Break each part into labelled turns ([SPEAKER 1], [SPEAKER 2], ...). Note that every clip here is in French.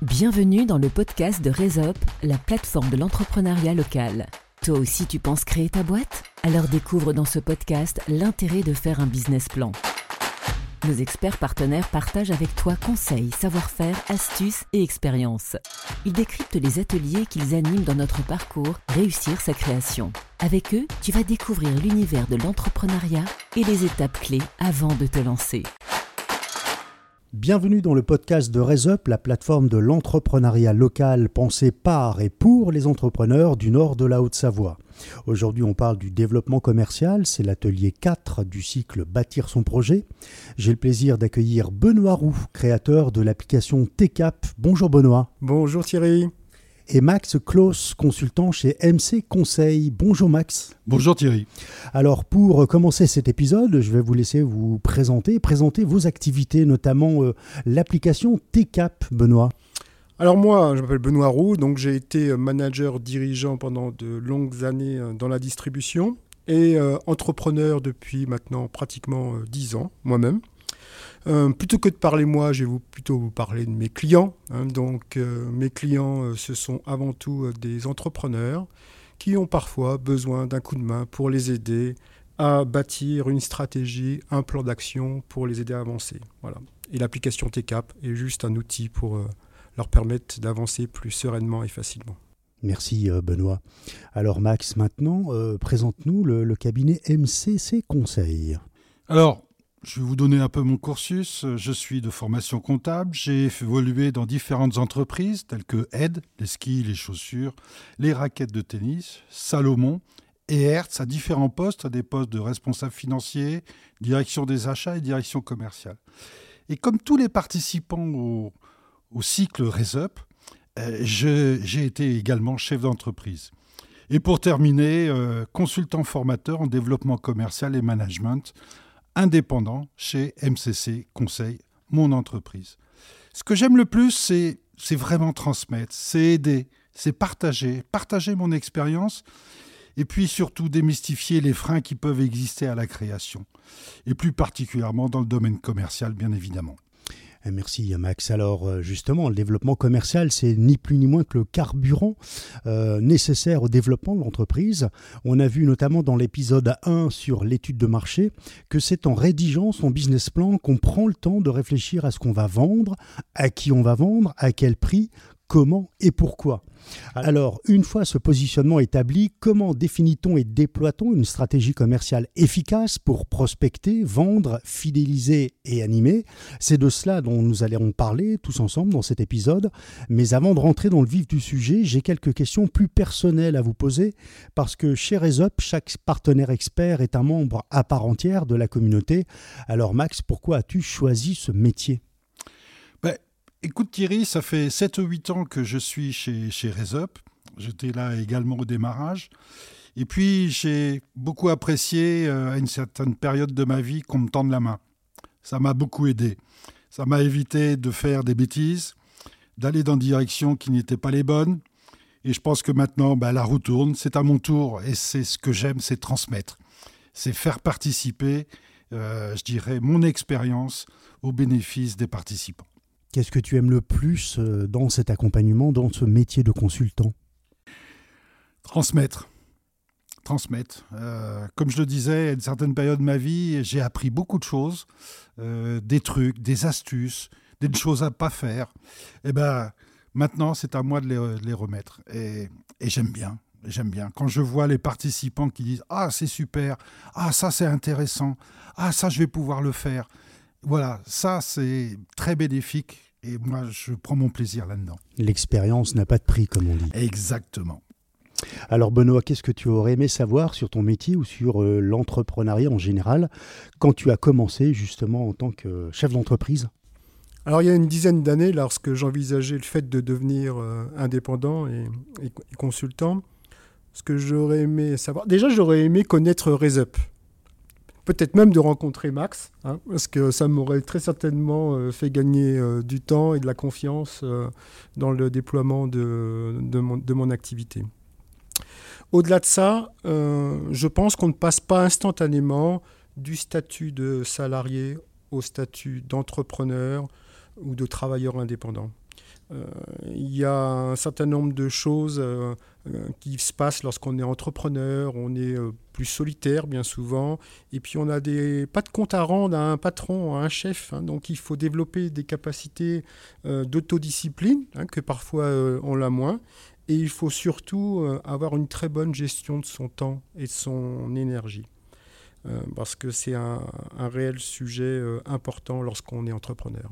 [SPEAKER 1] Bienvenue dans le podcast de Resop, la plateforme de l'entrepreneuriat local. Toi aussi tu penses créer ta boîte? Alors découvre dans ce podcast l'intérêt de faire un business plan. Nos experts partenaires partagent avec toi conseils, savoir-faire, astuces et expériences. Ils décryptent les ateliers qu'ils animent dans notre parcours Réussir sa création. Avec eux, tu vas découvrir l'univers de l'entrepreneuriat et les étapes clés avant de te lancer.
[SPEAKER 2] Bienvenue dans le podcast de RaisUp, la plateforme de l'entrepreneuriat local pensée par et pour les entrepreneurs du nord de la Haute-Savoie. Aujourd'hui, on parle du développement commercial, c'est l'atelier 4 du cycle Bâtir son projet. J'ai le plaisir d'accueillir Benoît Roux, créateur de l'application TCAP. Bonjour Benoît.
[SPEAKER 3] Bonjour Thierry
[SPEAKER 2] et Max Klaus, consultant chez MC Conseil. Bonjour Max.
[SPEAKER 4] Bonjour Thierry.
[SPEAKER 2] Alors pour commencer cet épisode, je vais vous laisser vous présenter, présenter vos activités, notamment euh, l'application TCAP, Benoît.
[SPEAKER 3] Alors moi, je m'appelle Benoît Roux, donc j'ai été manager dirigeant pendant de longues années euh, dans la distribution et euh, entrepreneur depuis maintenant pratiquement 10 ans moi-même. Euh, plutôt que de parler moi, je vais vous, plutôt vous parler de mes clients. Hein. donc euh, mes clients, euh, ce sont avant tout des entrepreneurs qui ont parfois besoin d'un coup de main pour les aider à bâtir une stratégie, un plan d'action pour les aider à avancer. Voilà. Et l'application TCAP est juste un outil pour leur permettre d'avancer plus sereinement et facilement.
[SPEAKER 2] Merci Benoît. Alors Max, maintenant, présente-nous le, le, cabinet MCC Conseil.
[SPEAKER 4] Alors, je vais vous donner un peu mon cursus. Je suis de formation comptable. J'ai évolué dans différentes entreprises telles que Ed, les skis, les chaussures, les raquettes de tennis, Salomon et Hertz à différents postes, à des postes de responsable financier, direction des achats et direction commerciale. Et comme tous les participants au, cycle RESUP, euh, j'ai été également chef d'entreprise. Et pour terminer, euh, consultant formateur en développement commercial et management indépendant chez MCC Conseil, mon entreprise. Ce que j'aime le plus, c'est, vraiment transmettre, c'est aider, c'est partager, partager mon expérience et puis surtout démystifier les freins qui peuvent exister à la création, et plus particulièrement dans le domaine commercial, bien évidemment.
[SPEAKER 2] Eh, merci Max. Alors euh, justement, le développement commercial, c'est ni plus ni moins que le carburant euh, nécessaire au développement de l'entreprise. On a vu notamment dans l'épisode 1 sur l'étude de marché que c'est en rédigeant son business plan qu'on prend le temps de réfléchir à ce qu'on va vendre, à qui on va vendre, à quel prix, comment et pourquoi. Alors, une fois ce positionnement établi, comment définit-on et déploie-t-on une stratégie commerciale efficace pour prospecter, vendre, fidéliser et animer? C'est de cela dont nous allons parler tous ensemble dans cet épisode. Mais avant de rentrer dans le vif du sujet, j'ai quelques questions plus personnelles à vous poser parce que chez Resup, chaque partenaire expert est un membre à part entière de la communauté. Alors Max, pourquoi as-tu choisi ce métier?
[SPEAKER 4] Écoute Thierry, ça fait 7 ou 8 ans que je suis chez, chez Resup. J'étais là également au démarrage. Et puis j'ai beaucoup apprécié euh, à une certaine période de ma vie qu'on me tende la main. Ça m'a beaucoup aidé. Ça m'a évité de faire des bêtises, d'aller dans des directions qui n'étaient pas les bonnes. Et je pense que maintenant, bah, la roue tourne, c'est à mon tour. Et c'est ce que j'aime, c'est transmettre. C'est faire participer, euh, je dirais, mon expérience au bénéfice des participants.
[SPEAKER 2] Qu'est-ce que tu aimes le plus euh, dans cet accompagnement, dans ce métier de consultant?
[SPEAKER 4] Transmettre. Transmettre. Euh, comme je le disais, à une certaine période de ma vie, j'ai appris beaucoup de choses, euh, des trucs, des astuces, des choses à pas faire. Et eh ben, maintenant, c'est à moi de les, remettre. Et, et j'aime bien. J'aime bien. Quand je vois les participants qui disent Ah, c'est super, ah, ça c'est intéressant, ah, ça je vais pouvoir le faire. Voilà, ça c'est très bénéfique et moi je prends mon plaisir là-dedans.
[SPEAKER 2] L'expérience n'a pas de prix, comme on dit.
[SPEAKER 4] Exactement.
[SPEAKER 2] Alors Benoît, qu'est-ce que tu aurais aimé savoir sur ton métier ou sur euh, l'entrepreneuriat en général quand tu as commencé justement en tant que chef d'entreprise?
[SPEAKER 3] Alors il y a une dizaine d'années, lorsque j'envisageais le fait de devenir euh, indépendant et, consultant, ce que j'aurais aimé savoir, déjà j'aurais aimé connaître RaisUp peut-être même de rencontrer Max, hein, parce que ça m'aurait très certainement euh, fait gagner euh, du temps et de la confiance euh, dans le déploiement de, de, mon, activité. Au-delà de ça, je pense qu'on ne passe pas instantanément du statut de salarié au statut d'entrepreneur ou de travailleur indépendant. Il y a un certain nombre de choses qui se passent lorsqu'on est entrepreneur, on est plus solitaire bien souvent, et puis on a des, pas de compte à rendre à un patron, à un chef, hein. donc il faut développer des capacités d'autodiscipline, hein, que parfois on l'a moins, et il faut surtout avoir une très bonne gestion de son temps et de son énergie. Euh, parce que c'est un, réel sujet euh, important lorsqu'on est entrepreneur.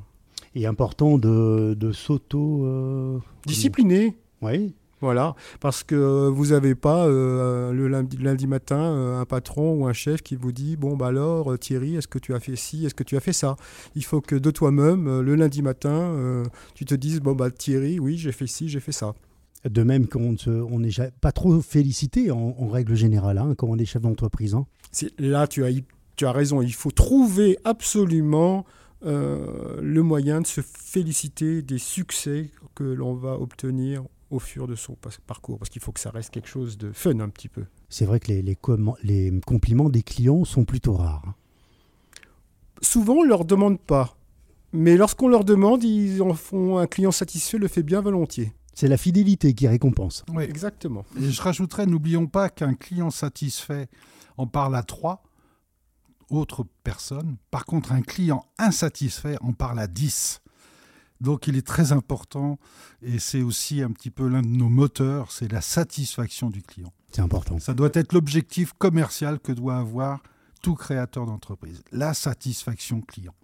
[SPEAKER 2] Et important de, de s'auto... Euh,
[SPEAKER 3] Discipliner.
[SPEAKER 2] Oui.
[SPEAKER 3] Voilà, parce que vous n'avez pas le lundi, matin un patron ou un chef qui vous dit bon bah alors Thierry, est-ce que tu as fait ci, est-ce que tu as fait ça? Il faut que de toi-même le lundi matin, tu te dises bon bah Thierry, oui j'ai fait ci, j'ai fait ça.
[SPEAKER 2] De même qu'on n'est pas trop félicité en, règle générale hein, quand on est chef d'entreprise. Hein.
[SPEAKER 3] Là, tu as, tu as raison. Il faut trouver absolument euh, le moyen de se féliciter des succès que l'on va obtenir au fur de son parcours, parce qu'il faut que ça reste quelque chose de fun un petit peu.
[SPEAKER 2] C'est vrai que les, les, les, compliments des clients sont plutôt rares. Hein.
[SPEAKER 3] Souvent, on ne leur demande pas. Mais lorsqu'on leur demande, ils en font un client satisfait, le fait bien volontiers.
[SPEAKER 2] C'est la fidélité qui récompense.
[SPEAKER 3] Oui, exactement.
[SPEAKER 4] Et je rajouterais, n'oublions pas qu'un client satisfait en parle à trois autres personnes. Par contre, un client insatisfait en parle à dix. Donc il est très important, et c'est aussi un petit peu l'un de nos moteurs, c'est la satisfaction du client.
[SPEAKER 2] C'est important.
[SPEAKER 4] Ça doit être l'objectif commercial que doit avoir tout créateur d'entreprise, la satisfaction client.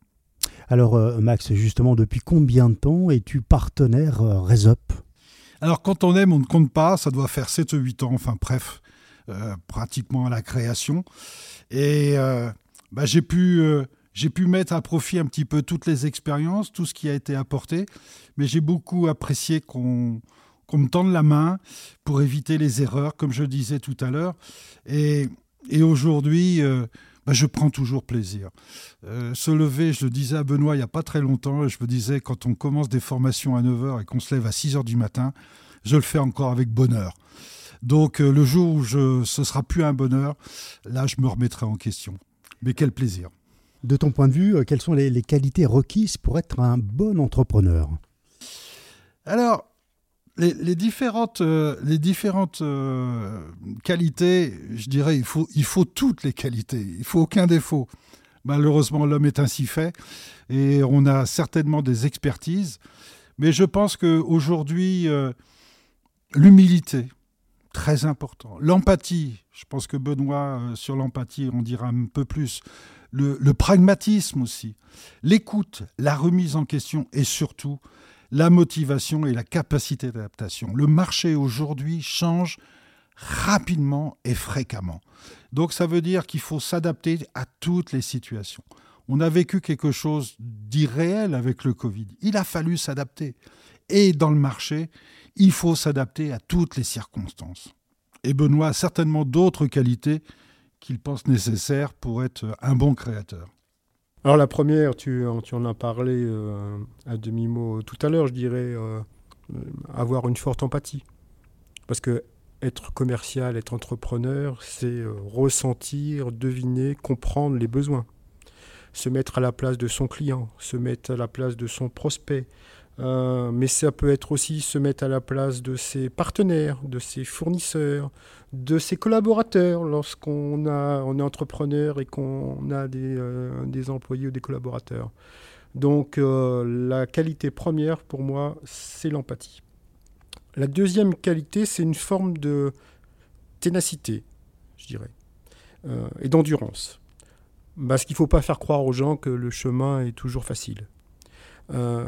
[SPEAKER 2] Alors euh, Max, justement, depuis combien de temps es-tu partenaire euh, Resop
[SPEAKER 4] alors quand on aime, on ne compte pas, ça doit faire 7 ou 8 ans, enfin bref, euh, pratiquement à la création. Et euh, bah, j'ai pu, euh, j'ai pu mettre à profit un petit peu toutes les expériences, tout ce qui a été apporté, mais j'ai beaucoup apprécié qu'on me tende la main pour éviter les erreurs, comme je disais tout à l'heure. Et, aujourd'hui, bah, je prends toujours plaisir. se lever, je le disais à Benoît il n'y a pas très longtemps, je me disais quand on commence des formations à 9h et qu'on se lève à 6h du matin, je le fais encore avec bonheur. Donc euh, le jour où je, ce sera plus un bonheur, là je me remettrai en question. Mais quel plaisir.
[SPEAKER 2] De ton point de vue, euh, quelles sont les, qualités requises pour être un bon entrepreneur?
[SPEAKER 4] Alors, les, différentes, euh, les différentes qualités, je dirais, il faut, il faut toutes les qualités, il faut aucun défaut. Malheureusement, l'homme est ainsi fait et on a certainement des expertises, mais je pense qu'aujourd'hui, l'humilité, très important. L'empathie, je pense que Benoît, euh, sur l'empathie, on dira un peu plus. Le, pragmatisme aussi. L'écoute, la remise en question et surtout la motivation et la capacité d'adaptation. Le marché aujourd'hui change rapidement et fréquemment. Donc ça veut dire qu'il faut s'adapter à toutes les situations. On a vécu quelque chose d'irréel avec le Covid. Il a fallu s'adapter. Et dans le marché, il faut s'adapter à toutes les circonstances. Et Benoît a certainement d'autres qualités qu'il pense nécessaires pour être un bon créateur.
[SPEAKER 3] Alors la première, tu, en as parlé euh, à demi-mot tout à l'heure, je dirais euh, avoir une forte empathie. Parce que être commercial, être entrepreneur, c'est euh, ressentir, deviner, comprendre les besoins. Se mettre à la place de son client, se mettre à la place de son prospect, euh, mais ça peut être aussi se mettre à la place de ses partenaires, de ses fournisseurs, de ses collaborateurs lorsqu'on on est entrepreneur et qu'on a des, euh, employés ou des collaborateurs. Donc euh, la qualité première pour moi, c'est l'empathie. La deuxième qualité, c'est une forme de ténacité, je dirais, et d'endurance. Parce qu'il ne faut pas faire croire aux gens que le chemin est toujours facile. Euh,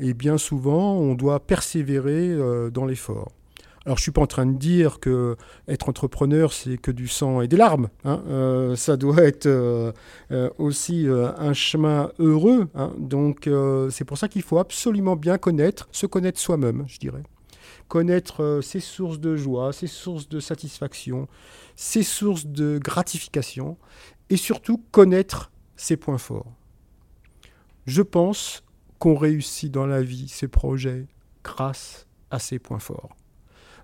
[SPEAKER 3] et bien souvent, on doit persévérer euh, dans l'effort. Alors, je suis pas en train de dire que être entrepreneur, c'est que du sang et des larmes. Hein. Euh, ça doit être aussi un chemin heureux. Hein. Donc, c'est pour ça qu'il faut absolument bien connaître, se connaître soi-même, je dirais. Connaître ses sources de joie, ses sources de satisfaction, ses sources de gratification, et surtout connaître ses points forts. Je pense qu'on réussit dans la vie ses projets grâce à ses points forts.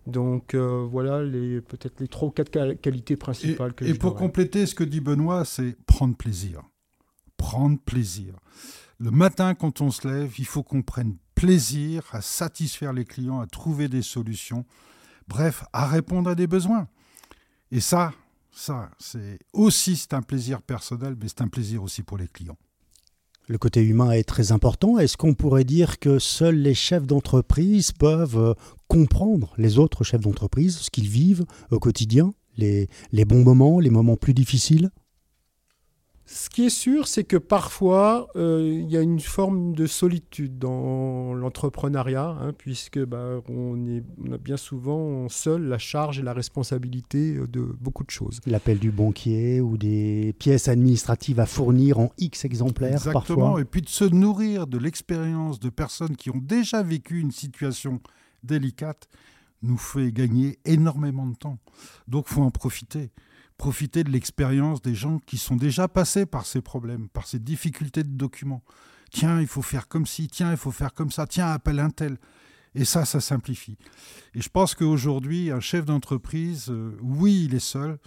[SPEAKER 3] Donc euh, voilà les peut-être les trois ou quatre qualités principales
[SPEAKER 4] et,
[SPEAKER 3] que
[SPEAKER 4] Et pour compléter ce que dit Benoît, c'est prendre plaisir. Prendre plaisir. Le matin, quand on se lève, il faut qu'on prenne plaisir à satisfaire les clients, à trouver des solutions, bref, à répondre à des besoins. Et ça, ça, c'est aussi c'est un plaisir personnel, mais c'est un plaisir aussi pour les clients.
[SPEAKER 2] Le côté humain est très important. Est-ce qu'on pourrait dire que seuls les chefs d'entreprise peuvent euh, comprendre les autres chefs d'entreprise, ce qu'ils vivent au quotidien, les, les bons moments, les moments plus difficiles?
[SPEAKER 3] Ce qui est sûr, c'est que parfois, euh, il y a une forme de solitude dans l'entrepreneuriat, hein, puisque bah, on, est, a bien souvent seul la charge et la responsabilité de beaucoup de choses.
[SPEAKER 2] L'appel du banquier ou des pièces administratives à fournir en X exemplaires
[SPEAKER 4] Exactement, et puis de se nourrir de l'expérience de personnes qui ont déjà vécu une situation délicate nous fait gagner énormément de temps. Donc, faut en profiter profiter de l'expérience des gens qui sont déjà passés par ces problèmes, par ces difficultés de documents. Tiens, il faut faire comme ci, tiens, il faut faire comme ça, tiens, appelle un tel. Et ça, ça simplifie. Et je pense qu'aujourd'hui, un chef d'entreprise, euh, oui, il est seul,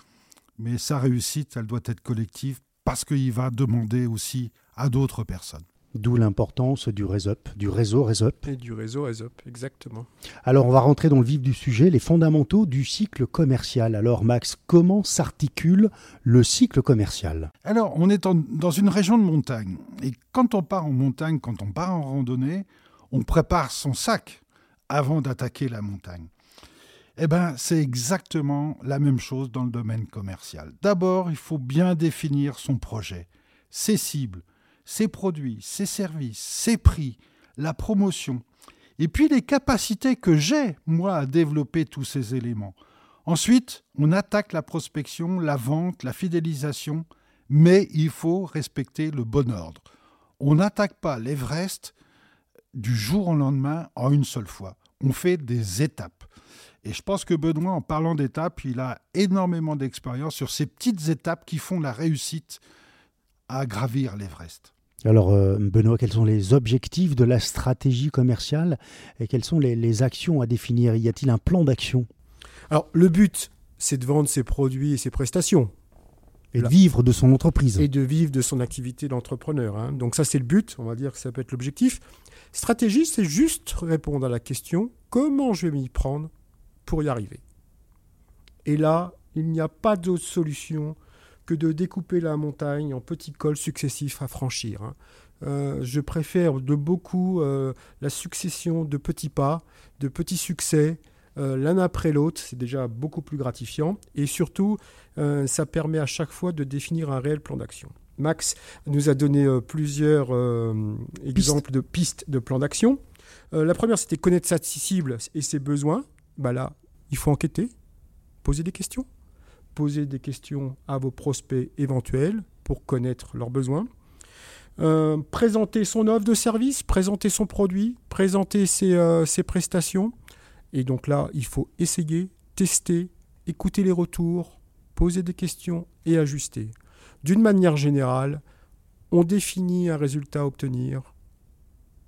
[SPEAKER 4] mais sa réussite, elle doit être collective parce qu'il va demander aussi à d'autres personnes.
[SPEAKER 2] D'où l'importance du réseau, du réseau RESOP.
[SPEAKER 3] Et du réseau RESOP, exactement.
[SPEAKER 2] Alors on va rentrer dans le vif du sujet, les fondamentaux du cycle commercial. Alors Max, comment s'articule le cycle commercial?
[SPEAKER 4] Alors on est dans une région de montagne. Et quand on part en montagne, quand on part en randonnée, on prépare son sac avant d'attaquer la montagne. Eh bien, c'est exactement la même chose dans le domaine commercial. D'abord, il faut bien définir son projet, ses cibles, ses produits, ses services, ses prix, la promotion, et puis les capacités que j'ai, moi, à développer tous ces éléments. Ensuite, on attaque la prospection, la vente, la fidélisation, mais il faut respecter le bon ordre. On n'attaque pas l'Everest du jour au lendemain en une seule fois. On fait des étapes. Et je pense que Benoît, en parlant d'étapes, il a énormément d'expérience sur ces petites étapes qui font la réussite à gravir l'Everest.
[SPEAKER 2] Alors, euh, Benoît, quels sont les objectifs de la stratégie commerciale et quelles sont les, actions à définir? Y a-t-il un plan d'action?
[SPEAKER 3] Alors, le but, c'est de vendre ses produits et ses prestations.
[SPEAKER 2] Et de vivre de son entreprise.
[SPEAKER 3] Et de vivre de son activité d'entrepreneur. Hein. Donc ça, c'est le but, on va dire que ça peut être l'objectif. Stratégie, c'est juste répondre à la question, comment je vais m'y prendre pour y arriver? Et là, il n'y a pas d'autre solution que de découper la montagne en petits cols successifs à franchir. Hein. Euh, je préfère de beaucoup euh, la succession de petits pas, de petits succès, euh, l'un après l'autre. C'est déjà beaucoup plus gratifiant. Et surtout, ça permet à chaque fois de définir un réel plan d'action. Max nous a donné plusieurs exemples de pistes de plan d'action. la première, c'était connaître sa cible et ses besoins. Bah là, il faut enquêter, poser des questions poser des questions à vos prospects éventuels pour connaître leurs besoins. Euh, présenter son offre de service, présenter son produit, présenter euh, ses, prestations. Et donc là, il faut essayer, tester, écouter les retours, poser des questions et ajuster. D'une manière générale, on définit un résultat à obtenir,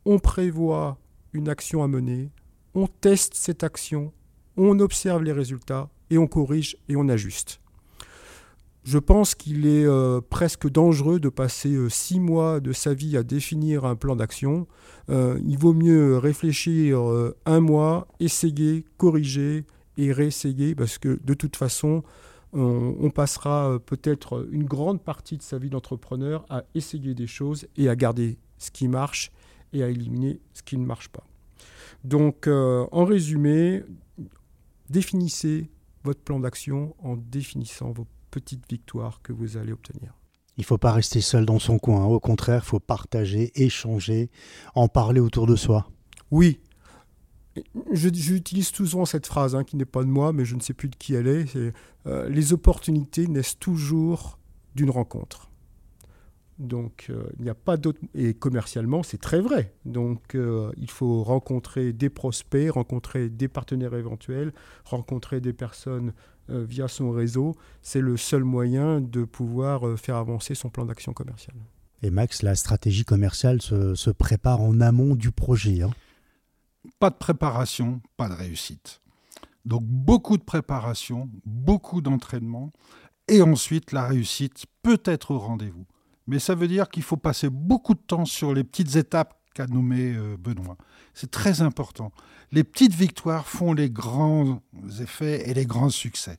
[SPEAKER 3] on prévoit une action à mener, on teste cette action, on observe les résultats et on corrige et on ajuste. Je pense qu'il est euh, presque dangereux de passer euh, six mois de sa vie à définir un plan d'action. Euh, il vaut mieux réfléchir un mois, essayer, corriger et réessayer, parce que de toute façon, on, passera peut-être une grande partie de sa vie d'entrepreneur à essayer des choses et à garder ce qui marche et à éliminer ce qui ne marche pas. Donc, en résumé, définissez votre plan d'action en définissant vos petite victoire que vous allez obtenir.
[SPEAKER 2] Il ne faut pas rester seul dans son coin. Au contraire, il faut partager, échanger, en parler autour de soi.
[SPEAKER 3] Oui. J'utilise souvent cette phrase hein, qui n'est pas de moi, mais je ne sais plus de qui elle est. Euh, les opportunités naissent toujours d'une rencontre. Donc euh, il n'y a pas d'autre. Et commercialement, c'est très vrai. Donc euh, il faut rencontrer des prospects, rencontrer des partenaires éventuels, rencontrer des personnes euh, via son réseau. C'est le seul moyen de pouvoir faire avancer son plan d'action commercial.
[SPEAKER 2] Et Max, la stratégie commerciale se, prépare en amont du projet. Hein?
[SPEAKER 4] pas de préparation, pas de réussite. Donc beaucoup de préparation, beaucoup d'entraînement, et ensuite la réussite peut être au rendez-vous mais ça veut dire qu'il faut passer beaucoup de temps sur les petites étapes qu'a nommé euh, Benoît. C'est très important. Les petites victoires font les grands effets et les grands succès.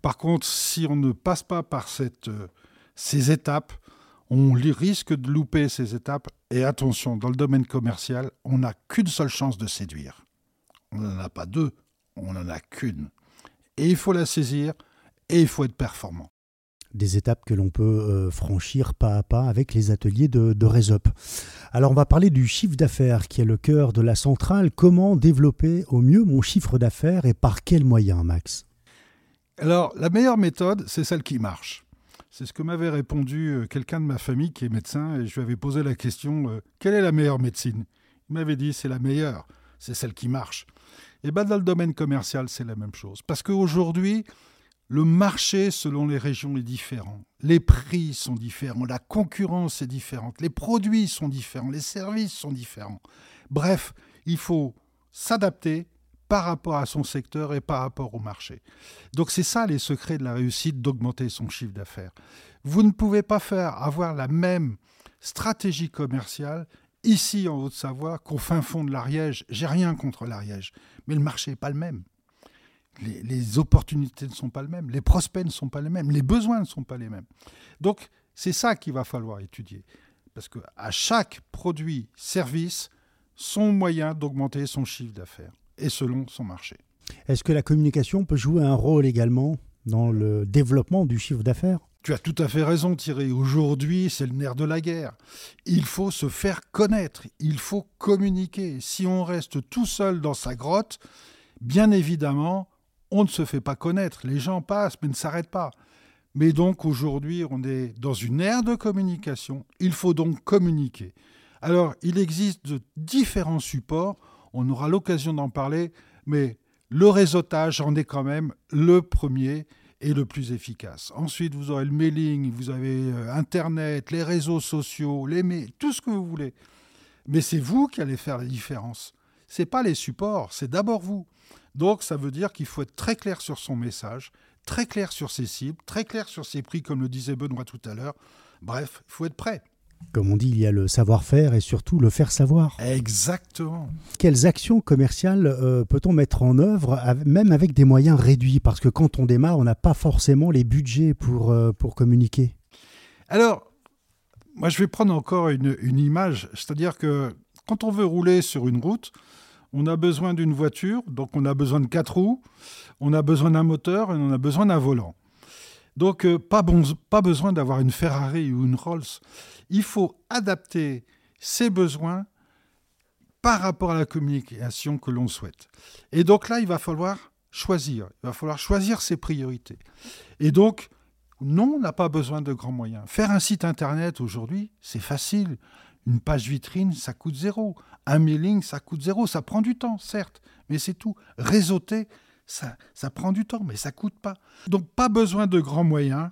[SPEAKER 4] Par contre, si on ne passe pas par euh, ces étapes, on risque de louper ces étapes. Et attention, dans le domaine commercial, on n'a qu'une seule chance de séduire. On n'en a pas deux, on n'en a qu'une. Et il faut la saisir et il faut être performant
[SPEAKER 2] des étapes que l'on peut euh, franchir pas à pas avec les ateliers de, de. Alors on va parler du chiffre d'affaires qui est le cœur de la centrale. Comment développer au mieux mon chiffre d'affaires et par quels moyens, Max?
[SPEAKER 4] Alors la meilleure méthode, c'est celle qui marche. C'est ce que m'avait répondu euh, quelqu'un de ma famille qui est médecin et je lui avais posé la question euh, quelle est la meilleure médecine? Il m'avait dit c'est la meilleure, c'est celle qui marche. Et bien dans le domaine commercial, c'est la même chose. Parce qu'aujourd'hui, le marché selon les régions est différent. Les prix sont différents, la concurrence est différente, les produits sont différents, les services sont différents. Bref, il faut s'adapter par rapport à son secteur et par rapport au marché. Donc c'est ça les secrets de la réussite d'augmenter son chiffre d'affaires. Vous ne pouvez pas faire avoir la même stratégie commerciale ici en Haute-Savoie qu'au fin fond de l'Ariège. J'ai rien contre l'Ariège, mais le marché n'est pas le même les, opportunités ne sont pas les mêmes, les prospects ne sont pas les mêmes, les besoins ne sont pas les mêmes. Donc, c'est ça qu'il va falloir étudier. Parce qu'à chaque produit, service, son moyen d'augmenter son chiffre d'affaires et selon son marché.
[SPEAKER 2] Est-ce que la communication peut jouer un rôle également dans le développement du chiffre d'affaires?
[SPEAKER 4] Tu as tout à fait raison Thierry. Aujourd'hui, c'est le nerf de la guerre. Il faut se faire connaître, il faut communiquer. Si on reste tout seul dans sa grotte, bien évidemment, on ne se fait pas connaître. Les gens passent, mais ne s'arrêtent pas. Mais donc aujourd'hui, on est dans une ère de communication. Il faut donc communiquer. Alors, il existe de différents supports. On aura l'occasion d'en parler, mais le réseautage en est quand même le premier et le plus efficace. Ensuite, vous aurez le mailing, vous avez euh, Internet, les réseaux sociaux, les tout ce que vous voulez. Mais c'est vous qui allez faire la différence. Ce n'est pas les supports, c'est d'abord vous. Donc ça veut dire qu'il faut être très clair sur son message, très clair sur ses cibles, très clair sur ses prix, comme le disait Benoît tout à l'heure. Bref, il faut être prêt.
[SPEAKER 2] Comme on dit, il y a le savoir-faire et surtout le faire savoir.
[SPEAKER 4] Exactement.
[SPEAKER 2] Quelles actions commerciales euh, peut-on mettre en œuvre, même avec des moyens réduits? Parce que quand on démarre, on n'a pas forcément les budgets pour, euh, pour communiquer.
[SPEAKER 4] Alors, moi je vais prendre encore une, une image, c'est-à-dire que quand on veut rouler sur une route, on a besoin d'une voiture, donc on a besoin de quatre roues, on a besoin d'un moteur et on a besoin d'un volant. Donc euh, pas, pas besoin d'avoir une Ferrari ou une Rolls. Il faut adapter ses besoins par rapport à la communication que l'on souhaite. Et donc là, il va falloir choisir. Il va falloir choisir ses priorités. Et donc, non, on n'a pas besoin de grands moyens. Faire un site internet aujourd'hui, c'est facile. Une page vitrine, ça coûte zéro. Un mailing, ça coûte zéro. Ça prend du temps, certes, mais c'est tout. Réseauter, ça, ça prend du temps, mais ça coûte pas. Donc pas besoin de grands moyens,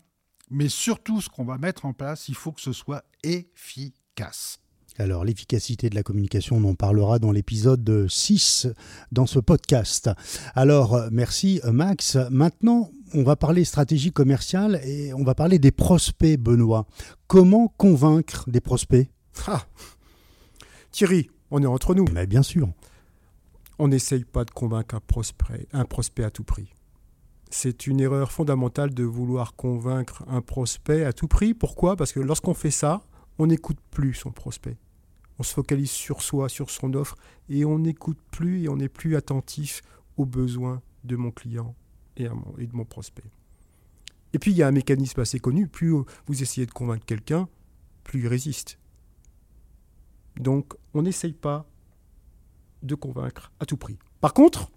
[SPEAKER 4] mais surtout ce qu'on va mettre en place, il faut que ce soit efficace.
[SPEAKER 2] Alors l'efficacité de la communication, on en parlera dans l'épisode 6 dans ce podcast. Alors merci Max. Maintenant, on va parler stratégie commerciale et on va parler des prospects, Benoît. Comment convaincre des prospects?
[SPEAKER 3] Ah. Thierry, on est entre nous.
[SPEAKER 2] Mais bien sûr.
[SPEAKER 3] On n'essaye pas de convaincre un prospect, un prospect à tout prix. C'est une erreur fondamentale de vouloir convaincre un prospect à tout prix. Pourquoi? Parce que lorsqu'on fait ça, on n'écoute plus son prospect. On se focalise sur soi, sur son offre, et on n'écoute plus et on n'est plus attentif aux besoins de mon client et, et de mon prospect. Et puis il y a un mécanisme assez connu, plus vous essayez de convaincre quelqu'un, plus il résiste. Donc on n'essaye pas de convaincre à tout prix. Par contre,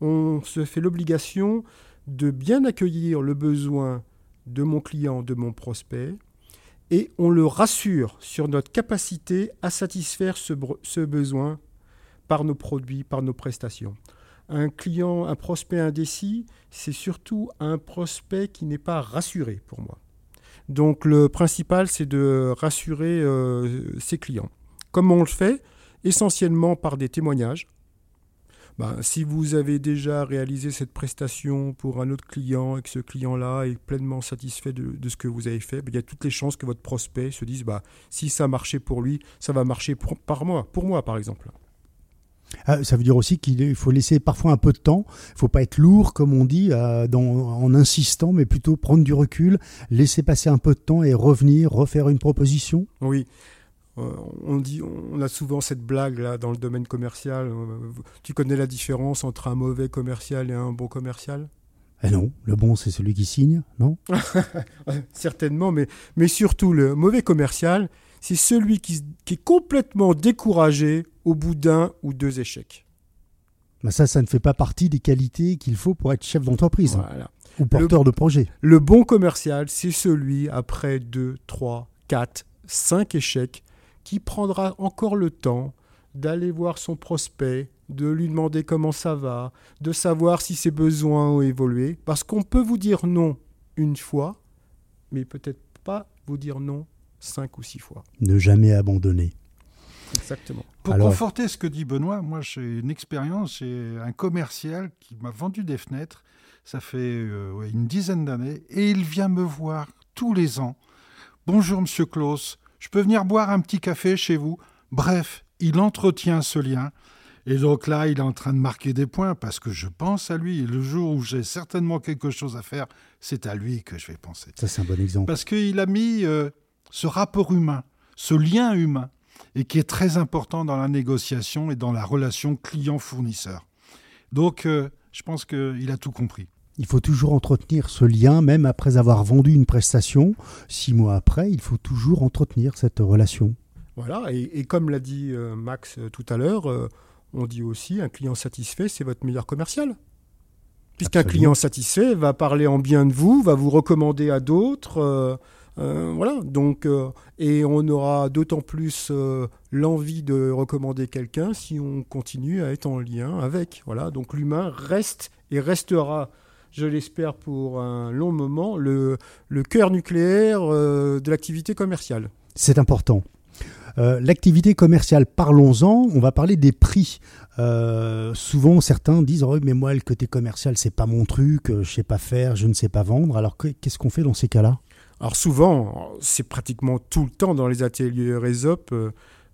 [SPEAKER 3] on se fait l'obligation de bien accueillir le besoin de mon client, de mon prospect, et on le rassure sur notre capacité à satisfaire ce, besoin par nos produits, par nos prestations. Un client, un prospect indécis, c'est surtout un prospect qui n'est pas rassuré pour moi. Donc le principal, c'est de rassurer euh, ses clients. Comment on le fait Essentiellement par des témoignages. ben, si vous avez déjà réalisé cette prestation pour un autre client et que ce client-là est pleinement satisfait de, ce que vous avez fait, ben, il y a toutes les chances que votre prospect se dise bah, si ça marchait pour lui, ça va marcher pour, par moi, pour moi par exemple.
[SPEAKER 2] Ah, ça veut dire aussi qu'il faut laisser parfois un peu de temps. Il ne faut pas être lourd, comme on dit, euh, en insistant, mais plutôt prendre du recul, laisser passer un peu de temps et revenir, refaire une proposition.
[SPEAKER 3] Oui. Euh, on dit, on a souvent cette blague là dans le domaine commercial. Euh, tu connais la différence entre un mauvais commercial et un bon commercial?
[SPEAKER 2] Eh non, le bon c'est celui qui signe, non?
[SPEAKER 3] Certainement, mais, mais surtout le mauvais commercial, c'est celui qui, est complètement découragé au bout d'un ou deux échecs.
[SPEAKER 2] Bah ça, ça ne fait pas partie des qualités qu'il faut pour être chef d'entreprise ou porteur de projet.
[SPEAKER 3] Le bon commercial, c'est celui après deux, trois, quatre, cinq échecs qui prendra encore le temps d'aller voir son prospect, de lui demander comment ça va, de savoir si ses besoins ont évolué. Parce qu'on peut vous dire non une fois, mais peut-être pas vous dire non cinq ou six fois.
[SPEAKER 2] Ne jamais abandonner.
[SPEAKER 3] Exactement.
[SPEAKER 4] Pour conforter ce que dit Benoît, moi j'ai une expérience, j'ai un commercial qui m'a vendu des fenêtres, ça fait euh, une dizaine d'années, et il vient me voir tous les ans. Bonjour Monsieur Klaus, je peux venir boire un petit café chez vous Bref, il entretient ce lien. Et donc là, il est en train de marquer des points parce que je pense à lui. Et le jour où j'ai certainement quelque chose à faire, c'est à lui que je vais penser.
[SPEAKER 2] Ça, c'est un bon exemple.
[SPEAKER 4] Parce qu'il a mis euh, ce rapport humain, ce lien humain, et qui est très important dans la négociation et dans la relation client-fournisseur. Donc, euh, je pense qu'il a tout compris.
[SPEAKER 2] Il faut toujours entretenir ce lien, même après avoir vendu une prestation. Six mois après, il faut toujours entretenir cette relation.
[SPEAKER 3] Voilà, et, comme l'a dit euh, Max euh, tout à l'heure, euh, on dit aussi un client satisfait, c'est votre meilleur commercial. Puisqu'un client satisfait va parler en bien de vous, va vous recommander à d'autres. voilà, donc, et on aura d'autant plus l'envie de recommander quelqu'un si on continue à être en lien avec. Voilà, donc l'humain reste et restera je l'espère pour un long moment, le, le cœur nucléaire de l'activité commerciale.
[SPEAKER 2] C'est important. Euh, l'activité commerciale, parlons-en. On va parler des prix. Euh, souvent, certains disent oh, mais moi, le côté commercial, c'est pas mon truc. Euh, je sais pas faire, je ne sais pas vendre. Alors, qu'est-ce qu'on fait dans ces cas-là?
[SPEAKER 3] Alors souvent, c'est pratiquement tout le temps dans les ateliers Resop.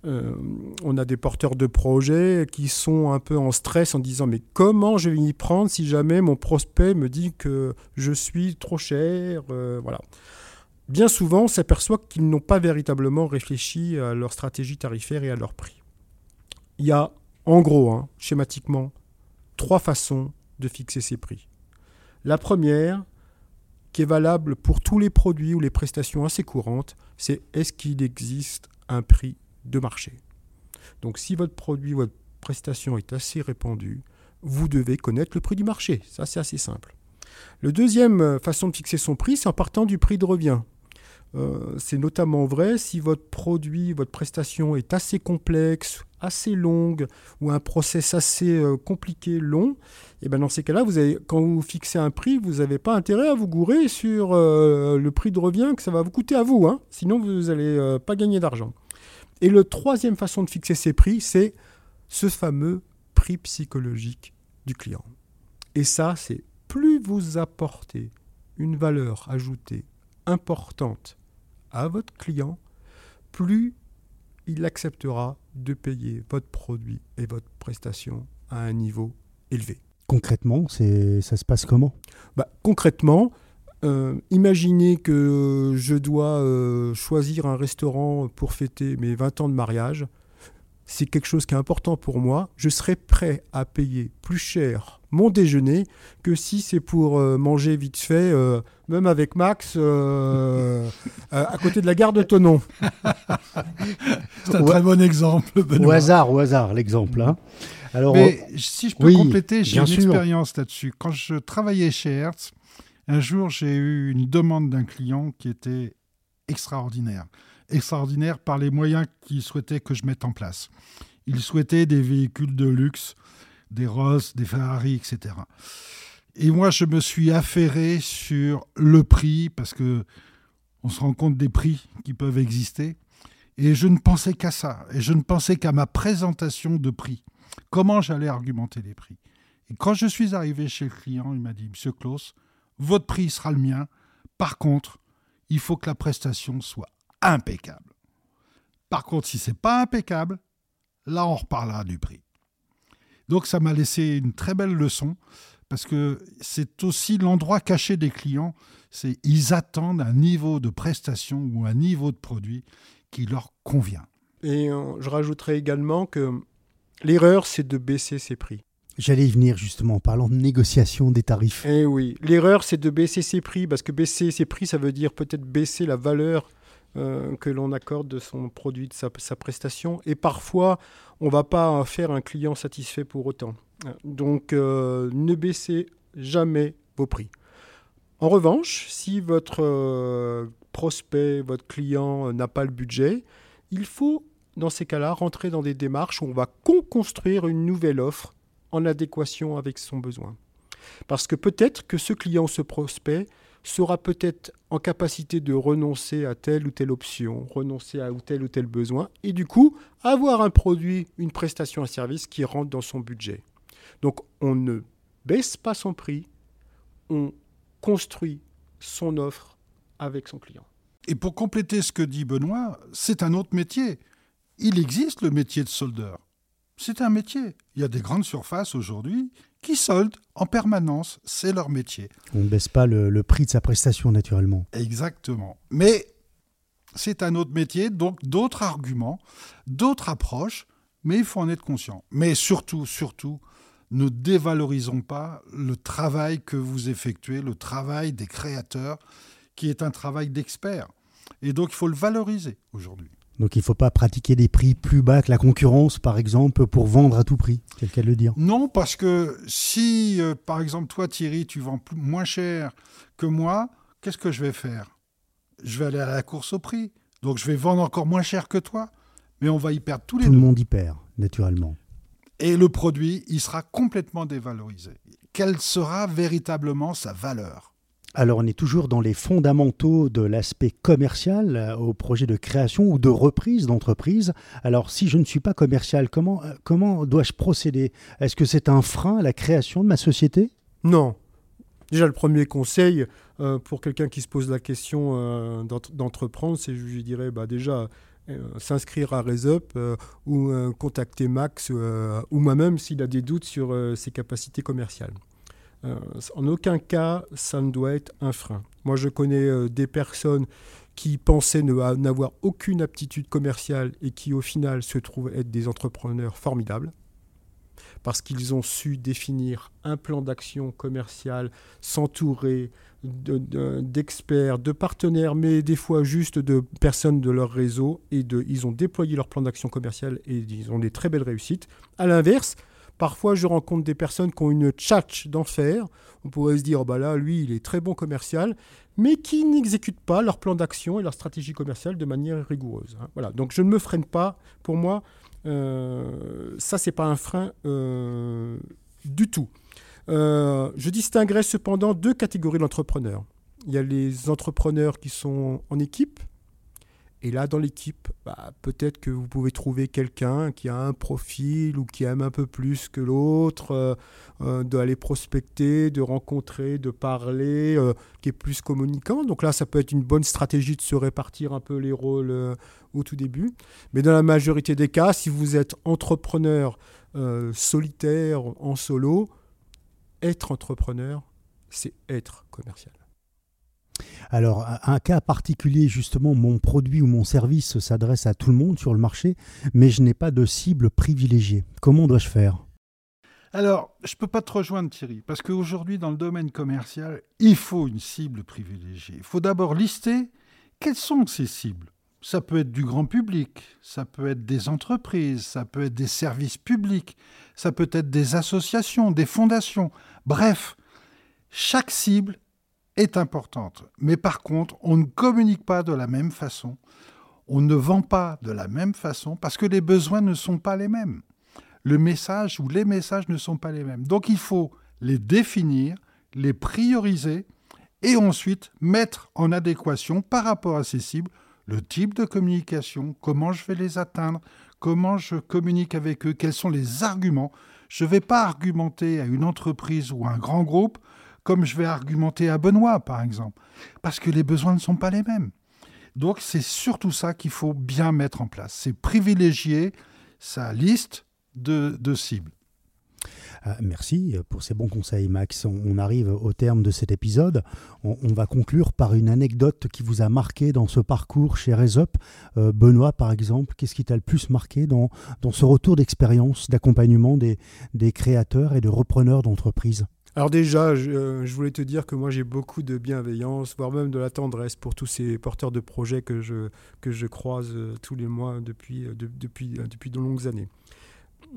[SPEAKER 3] On a des porteurs de projets qui sont un peu en stress en disant mais comment je vais y prendre si jamais mon prospect me dit que je suis trop cher voilà bien souvent, on s'aperçoit qu'ils n'ont pas véritablement réfléchi à leur stratégie tarifaire et à leur prix. Il y a, en gros, hein, schématiquement, trois façons de fixer ces prix. La première, qui est valable pour tous les produits ou les prestations assez courantes, c'est est-ce qu'il existe un prix de marché Donc si votre produit, votre prestation est assez répandue, vous devez connaître le prix du marché. Ça, c'est assez simple. Le deuxième façon de fixer son prix, c'est en partant du prix de revient. Euh, c'est notamment vrai si votre produit, votre prestation est assez complexe, assez longue ou un process assez euh, compliqué, long. Eh ben dans ces cas-là, quand vous fixez un prix, vous n'avez pas intérêt à vous gourer sur euh, le prix de revient que ça va vous coûter à vous. Hein. Sinon, vous n'allez pas gagner d'argent. Et la troisième façon de fixer ces prix, c'est ce fameux prix psychologique du client. Et ça, c'est plus vous apportez une valeur ajoutée importante à votre client, plus il acceptera de payer votre produit et votre prestation à un niveau élevé.
[SPEAKER 2] Concrètement, ça se passe comment?
[SPEAKER 3] Bah, Concrètement, euh, imaginez que je dois euh, choisir un restaurant pour fêter mes 20 ans de mariage. C'est quelque chose qui est important pour moi. Je serai prêt à payer plus cher mon déjeuner que si c'est pour euh, manger vite fait, euh, même avec Max, euh, à côté de la gare de Tonon.
[SPEAKER 4] c'est un très bon exemple,
[SPEAKER 2] Au hasard, au hasard, l'exemple. Hein.
[SPEAKER 4] Alors, Mais si je peux compléter, j'ai une expérience là-dessus. Quand je travaillais chez Hertz, un jour, j'ai eu une demande d'un client qui était extraordinaire. Extraordinaire par les moyens qu'il souhaitait que je mette en place. Il souhaitait des véhicules de luxe des Rolls, des Ferrari, etc. Et moi, je me suis affairé sur le prix, parce que on se rend compte des prix qui peuvent exister. Et je ne pensais qu'à ça. Et je ne pensais qu'à ma présentation de prix. comment j'allais argumenter les prix? Et quand je suis arrivé chez le client, il m'a dit, Monsieur Klaus, votre prix sera le mien. Par contre, il faut que la prestation soit impeccable. Par contre, si c'est pas impeccable, là, on reparlera du prix. Donc, ça m'a laissé une très belle leçon parce que c'est aussi l'endroit caché des clients. C'est ils attendent un niveau de prestation ou un niveau de produit qui leur convient.
[SPEAKER 3] Et euh, je rajouterais également que l'erreur, c'est de baisser ses prix.
[SPEAKER 2] J'allais y venir justement en parlant de négociation des tarifs.
[SPEAKER 3] Eh oui, l'erreur c'est de baisser ses prix parce que baisser ses prix ça veut dire peut-être baisser la valeur euh, que l'on accorde de son produit, de sa, prestation. Et parfois on ne va pas faire un client satisfait pour autant. Donc euh, ne baissez jamais vos prix. En revanche, si votre euh, prospect, votre client n'a pas le budget, il faut dans ces cas-là rentrer dans des démarches où on va construire une nouvelle offre en adéquation avec son besoin. Parce que peut-être que ce client, ce prospect, sera peut-être en capacité de renoncer à telle ou telle option, renoncer à tel ou tel besoin, et du coup avoir un produit, une prestation, un service qui rentre dans son budget. Donc on ne baisse pas son prix, on construit son offre avec son client.
[SPEAKER 4] Et pour compléter ce que dit Benoît, c'est un autre métier. Il existe le métier de soldeur c'est un métier. Il y a des grandes surfaces aujourd'hui qui soldent en permanence, c'est leur métier.
[SPEAKER 2] On ne baisse pas le, prix de sa prestation naturellement.
[SPEAKER 4] Exactement. Mais c'est un autre métier, donc d'autres arguments, d'autres approches, mais il faut en être conscient. Mais surtout, surtout, ne dévalorisons pas le travail que vous effectuez, le travail des créateurs, qui est un travail d'experts. Et donc il faut le valoriser aujourd'hui.
[SPEAKER 2] Donc il ne faut pas pratiquer des prix plus bas que la concurrence, par exemple, pour vendre à tout prix, tel qu'elle le dire.
[SPEAKER 4] Non, parce que si, euh, par exemple, toi, Thierry, tu vends moins cher que moi, qu'est-ce que je vais faire? Je vais aller à la course au prix. Donc je vais vendre encore moins cher que toi, mais on va y perdre tous les
[SPEAKER 2] tout
[SPEAKER 4] deux.
[SPEAKER 2] Tout le monde y perd, naturellement.
[SPEAKER 4] Et le produit, il sera complètement dévalorisé. Quelle sera véritablement sa valeur?
[SPEAKER 2] Alors on est toujours dans les fondamentaux de l'aspect commercial euh, au projet de création ou de reprise d'entreprise. Alors si je ne suis pas commercial, comment, euh, comment dois-je procéder? Est-ce que c'est un frein à la création de ma société?
[SPEAKER 3] Non. Déjà le premier conseil euh, pour quelqu'un qui se pose la question d'entreprendre, c'est je lui dirais bah, déjà s'inscrire à RaisUp ou contacter Max ou moi-même s'il a des doutes sur ses capacités commerciales. Euh, en aucun cas, ça ne doit être un frein. Moi, je connais euh, des personnes qui pensaient n'avoir aucune aptitude commerciale et qui, au final, se trouvent être des entrepreneurs formidables parce qu'ils ont su définir un plan d'action commercial, s'entourer d'experts, de, partenaires, mais des fois juste de personnes de leur réseau, et ils ont déployé leur plan d'action commercial et ils ont des très belles réussites. À l'inverse, Parfois, je rencontre des personnes qui ont une tchatch d'enfer. On pourrait se dire, oh bah là, lui, il est très bon commercial, mais qui n'exécutent pas leur plan d'action et leur stratégie commerciale de manière rigoureuse. Hein. Voilà. Donc, je ne me freine pas. Pour moi, euh, ça, c'est pas un frein euh, du tout. Euh, je distinguerai cependant deux catégories d'entrepreneurs. Il y a les entrepreneurs qui sont en équipe, et là, dans l'équipe, bah, peut-être que vous pouvez trouver quelqu'un qui a un profil ou qui aime un peu plus que l'autre, euh, euh, d'aller prospecter, de rencontrer, de parler, euh, qui est plus communicant. Donc là, ça peut être une bonne stratégie de se répartir un peu les rôles au tout début. Mais dans la majorité des cas, si vous êtes entrepreneur solitaire, en solo, être entrepreneur, c'est être commercial.
[SPEAKER 2] Alors, un cas particulier, justement, mon produit ou mon service s'adresse à tout le monde sur le marché, mais je n'ai pas de cible privilégiée. Comment dois-je faire?
[SPEAKER 4] Alors, je ne peux pas te rejoindre Thierry, parce qu'aujourd'hui, dans le domaine commercial, il faut une cible privilégiée. Il faut d'abord lister quelles sont ces cibles. Ça peut être du grand public, ça peut être des entreprises, ça peut être des services publics, ça peut être des associations, des fondations. Bref, chaque cible est importante. Mais par contre, on ne communique pas de la même façon, on ne vend pas de la même façon, parce que les besoins ne sont pas les mêmes. Le message ou les messages ne sont pas les mêmes. Donc il faut les définir, les prioriser et ensuite mettre en adéquation par rapport à ces cibles le type de communication, comment je vais les atteindre, comment je communique avec eux, quels sont les arguments. Je ne vais pas argumenter à une entreprise ou à un grand groupe comme je vais argumenter à Benoît, par exemple, parce que les besoins ne sont pas les mêmes. Donc c'est surtout ça qu'il faut bien mettre en place, c'est privilégier sa liste de, cibles.
[SPEAKER 2] Euh, merci pour ces bons conseils, Max. On, arrive au terme de cet épisode. On, va conclure par une anecdote qui vous a marqué dans ce parcours chez Resop. Euh, Benoît, par exemple, qu'est-ce qui t'a le plus marqué dans, dans ce retour d'expérience, d'accompagnement des, des créateurs et de repreneurs d'entreprises?
[SPEAKER 3] Alors déjà, euh, je, voulais te dire que moi j'ai beaucoup de bienveillance, voire même de la tendresse pour tous ces porteurs de projets que je, que je croise euh, tous les mois depuis, euh, depuis, depuis de longues années.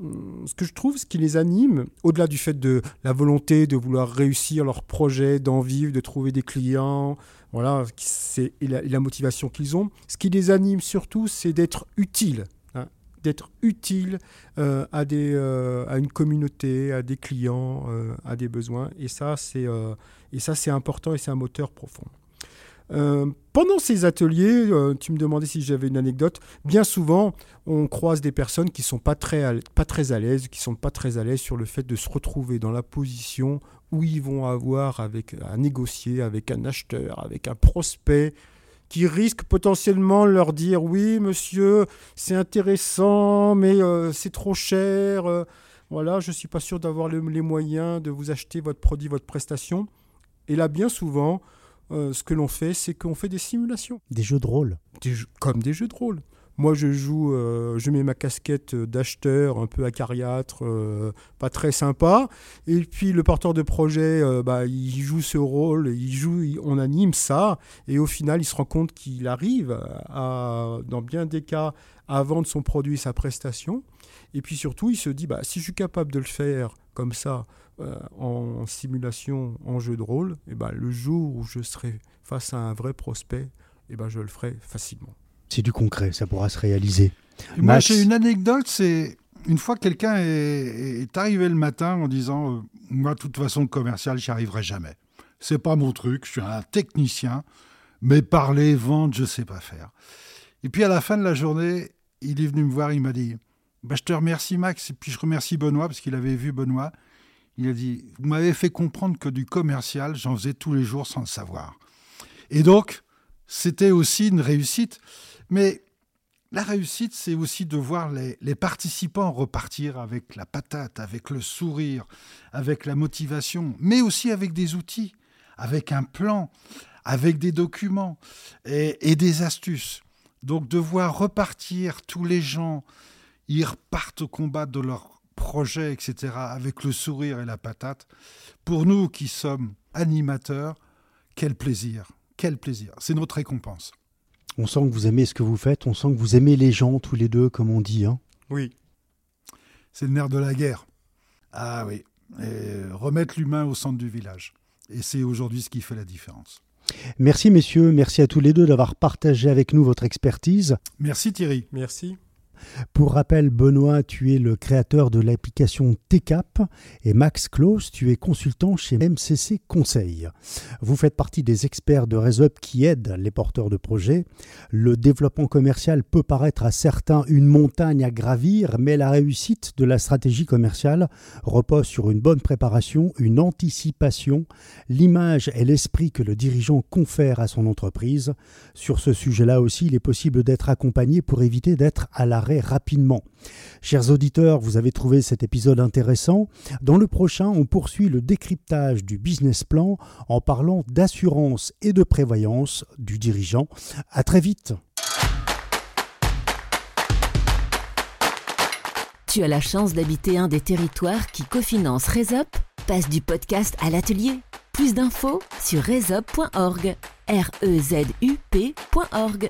[SPEAKER 3] Hum, ce que je trouve, ce qui les anime, au-delà du fait de la volonté de vouloir réussir leur projet, d'en vivre, de trouver des clients, voilà, c'est et la motivation qu'ils ont, ce qui les anime surtout, c'est d'être utile d'être utile euh, à, des, euh, à une communauté, à des clients, euh, à des besoins. Et ça, c'est et ça, c'est important et c'est un moteur profond. pendant ces ateliers, tu me demandais si j'avais une anecdote. Bien souvent, on croise des personnes qui sont pas très, pas très à l'aise, qui sont pas très à l'aise sur le fait de se retrouver dans la position où ils vont avoir avec, à négocier avec un acheteur, avec un prospect, qui risquent potentiellement leur dire oui monsieur c'est intéressant mais euh, c'est trop cher euh, voilà je suis pas sûr d'avoir les moyens de vous acheter votre produit votre prestation. Et là bien souvent euh, ce que l'on fait c'est qu'on fait des simulations.
[SPEAKER 2] Des jeux de rôle.
[SPEAKER 3] Comme des jeux de rôle moi, je joue, euh, je mets ma casquette d'acheteur un peu acariâtre, euh, pas très sympa. Et puis le porteur de projet, euh, bah, il joue ce rôle, il joue, on anime ça. Et au final, il se rend compte qu'il arrive, à, dans bien des cas, à vendre son produit, sa prestation. Et puis surtout, il se dit, bah, si je suis capable de le faire comme ça, en simulation, en jeu de rôle, et bah, le jour où je serai face à un vrai prospect, et bah, je le ferai facilement.
[SPEAKER 2] C'est du concret, ça pourra se réaliser.
[SPEAKER 4] Moi, j'ai une anecdote, c'est une fois quelqu'un est, arrivé le matin en disant euh, Moi, de toute façon, commercial, j'y arriverai jamais. C'est pas mon truc, je suis un technicien, mais parler, vendre, je sais pas faire. Et puis à la fin de la journée, il est venu me voir, il m'a dit bah, Je te remercie, Max, et puis je remercie Benoît, parce qu'il avait vu Benoît. Il a dit Vous m'avez fait comprendre que du commercial, j'en faisais tous les jours sans le savoir. Et donc, c'était aussi une réussite. Mais la réussite, c'est aussi de voir les, participants repartir avec la patate, avec le sourire, avec la motivation, mais aussi avec des outils, avec un plan, avec des documents et, des astuces. Donc de voir repartir tous les gens, ils repartent au combat de leur projet, etc., avec le sourire et la patate. Pour nous qui sommes animateurs, quel plaisir, quel plaisir. C'est notre récompense.
[SPEAKER 2] On sent que vous aimez ce que vous faites, on sent que vous aimez les gens tous les deux, comme on dit. Hein
[SPEAKER 3] oui.
[SPEAKER 4] C'est le nerf de la guerre. Ah oui. remettre l'humain au centre du village. Et c'est aujourd'hui ce qui fait la différence.
[SPEAKER 2] Merci messieurs, merci à tous les deux d'avoir partagé avec nous votre expertise.
[SPEAKER 4] Merci Thierry.
[SPEAKER 3] Merci.
[SPEAKER 2] Pour rappel, Benoît, tu es le créateur de l'application TCAP et Max Klaus, tu es consultant chez MCC Conseil. Vous faites partie des experts de Resup qui aident les porteurs de projets. Le développement commercial peut paraître à certains une montagne à gravir, mais la réussite de la stratégie commerciale repose sur une bonne préparation, une anticipation, l'image et l'esprit que le dirigeant confère à son entreprise. Sur ce sujet-là aussi, il est possible d'être accompagné pour éviter d'être à l'arrêt rapidement. Chers auditeurs, vous avez trouvé cet épisode intéressant. Dans le prochain, on poursuit le décryptage du business plan en parlant d'assurance et de prévoyance du dirigeant. À très vite.
[SPEAKER 1] Tu as la chance d'habiter un des territoires qui cofinance Resop Passe du podcast à l'atelier. Plus d'infos sur resop.org. R E Z U P.org.